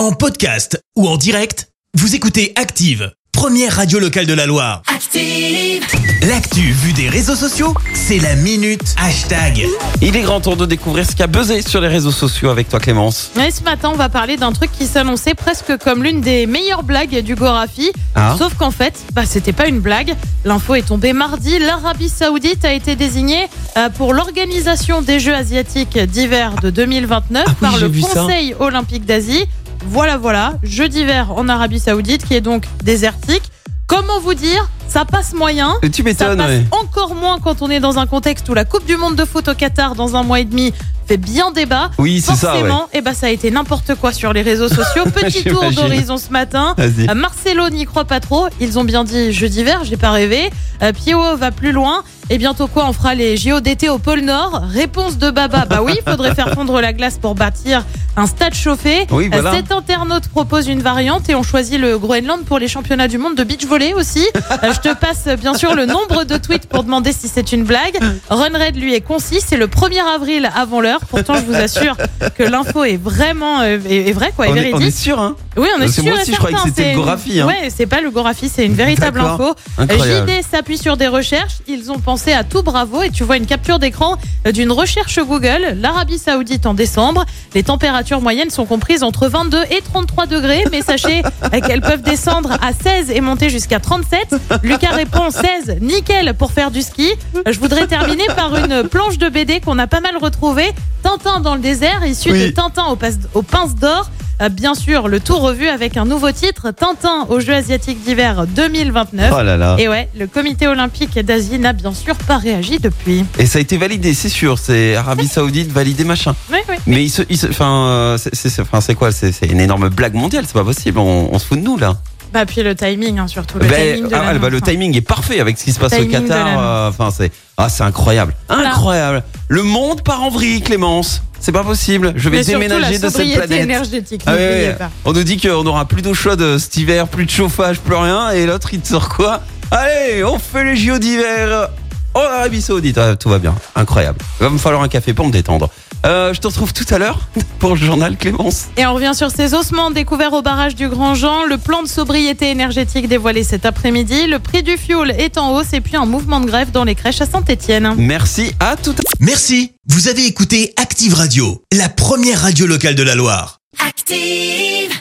En podcast ou en direct, vous écoutez Active, première radio locale de la Loire. Active. L'actu vue des réseaux sociaux, c'est la minute hashtag. Il est grand tour de découvrir ce qui a buzzé sur les réseaux sociaux avec toi Clémence. Et ce matin, on va parler d'un truc qui s'annonçait presque comme l'une des meilleures blagues du Gorafi. Ah. Sauf qu'en fait, bah, c'était pas une blague. L'info est tombée mardi. L'Arabie Saoudite a été désignée euh, pour l'organisation des Jeux asiatiques d'hiver de 2029 Ah oui, par le ça. Conseil olympique d'Asie. Voilà, voilà. Jeux d'hiver en Arabie Saoudite qui est donc désertique. Comment vous dire Ça passe moyen. Et tu Ça m'étonnes, passe ouais. encore moins quand on est dans un contexte où la Coupe du Monde de foot au Qatar dans un mois et demi fait bien débat. Oui, c'est ça, ouais. Forcément, eh ben, ça a été n'importe quoi sur les réseaux sociaux. Petit tour d'horizon ce matin. Euh, Marcelo n'y croit pas trop. Ils ont bien dit jeu d'hiver, j'ai pas rêvé. Euh, Pierrot va plus loin. Et bientôt quoi On fera les JO d'été au pôle Nord? Réponse de Baba. Bah oui, il faudrait faire fondre la glace pour bâtir un stade chauffé. Oui, Euh, voilà. Cet internaute propose une variante et on choisit le Groenland pour les championnats du monde de beach volley aussi. Euh, je te passe bien sûr le nombre de tweets pour demander si c'est une blague. Run Red lui est concis, c'est le 1er avril avant l'heure. Pourtant, je vous assure que l'info est vraiment euh, est, est vraie quoi, est On est, véridique. on est sûr, hein Oui, on est C'est sûr moi et aussi, je croyais que c'était le Gorafi, hein. Ouais, c'est pas le Gorafi, c'est une véritable info. Incroyable. JD s'appuie sur des recherches. Ils ont pensé à tout bravo et tu vois une capture d'écran d'une recherche Google. L'Arabie Saoudite en décembre. Les températures moyennes sont comprises entre 22 et 33 degrés, mais sachez euh, qu'elles peuvent descendre à 16 et monter jusqu'à 37. Lucas répond 16, nickel pour faire du ski. Euh, Je voudrais terminer par une planche de BD qu'on a pas mal retrouvée. Tintin dans le désert, issu Oui. de Tintin aux, aux pinces d'or. Euh, Bien sûr, le tout revu avec un nouveau titre, Tintin aux Jeux asiatiques d'hiver 2029. Oh là là. Et ouais, le comité olympique d'Asie n'a bien sûr pas réagi depuis. Et ça a été validé, c'est sûr. C'est Arabie Saoudite validé machin. Oui, oui. Mais il se, il se- enfin, c'est- quoi C'est c'est une énorme blague mondiale. C'est pas possible. On, on se fout de nous là. Bah, puis le timing, hein, surtout. Le Ben, timing de ah, bah, le hein. timing est parfait avec ce qui se passe au Timing Qatar. euh, Enfin, c'est ah, c'est incroyable, Voilà. incroyable. Le monde part en vrille, Clémence. C'est pas possible. Je vais Mais surtout déménager la de cette planète. énergétique, Ah ouais, pas. On nous dit qu'on aura plus d'eau chaude euh, cet hiver, plus de chauffage, plus rien. Et l'autre, il te sort quoi? Allez, on fait les JO d'hiver en Arabie Saoudite. Ah, tout va bien, incroyable. Il va me falloir un café pour me détendre. Euh, je te retrouve tout à l'heure pour le journal Clémence. Et on revient sur ces ossements découverts au barrage du Grand Jean. Le plan de sobriété énergétique dévoilé cet après-midi. Le prix du fuel est en hausse et puis un mouvement de grève dans les crèches à Saint-Etienne. Merci, à tout à Merci, vous avez écouté Active Radio, la première radio locale de la Loire. Active.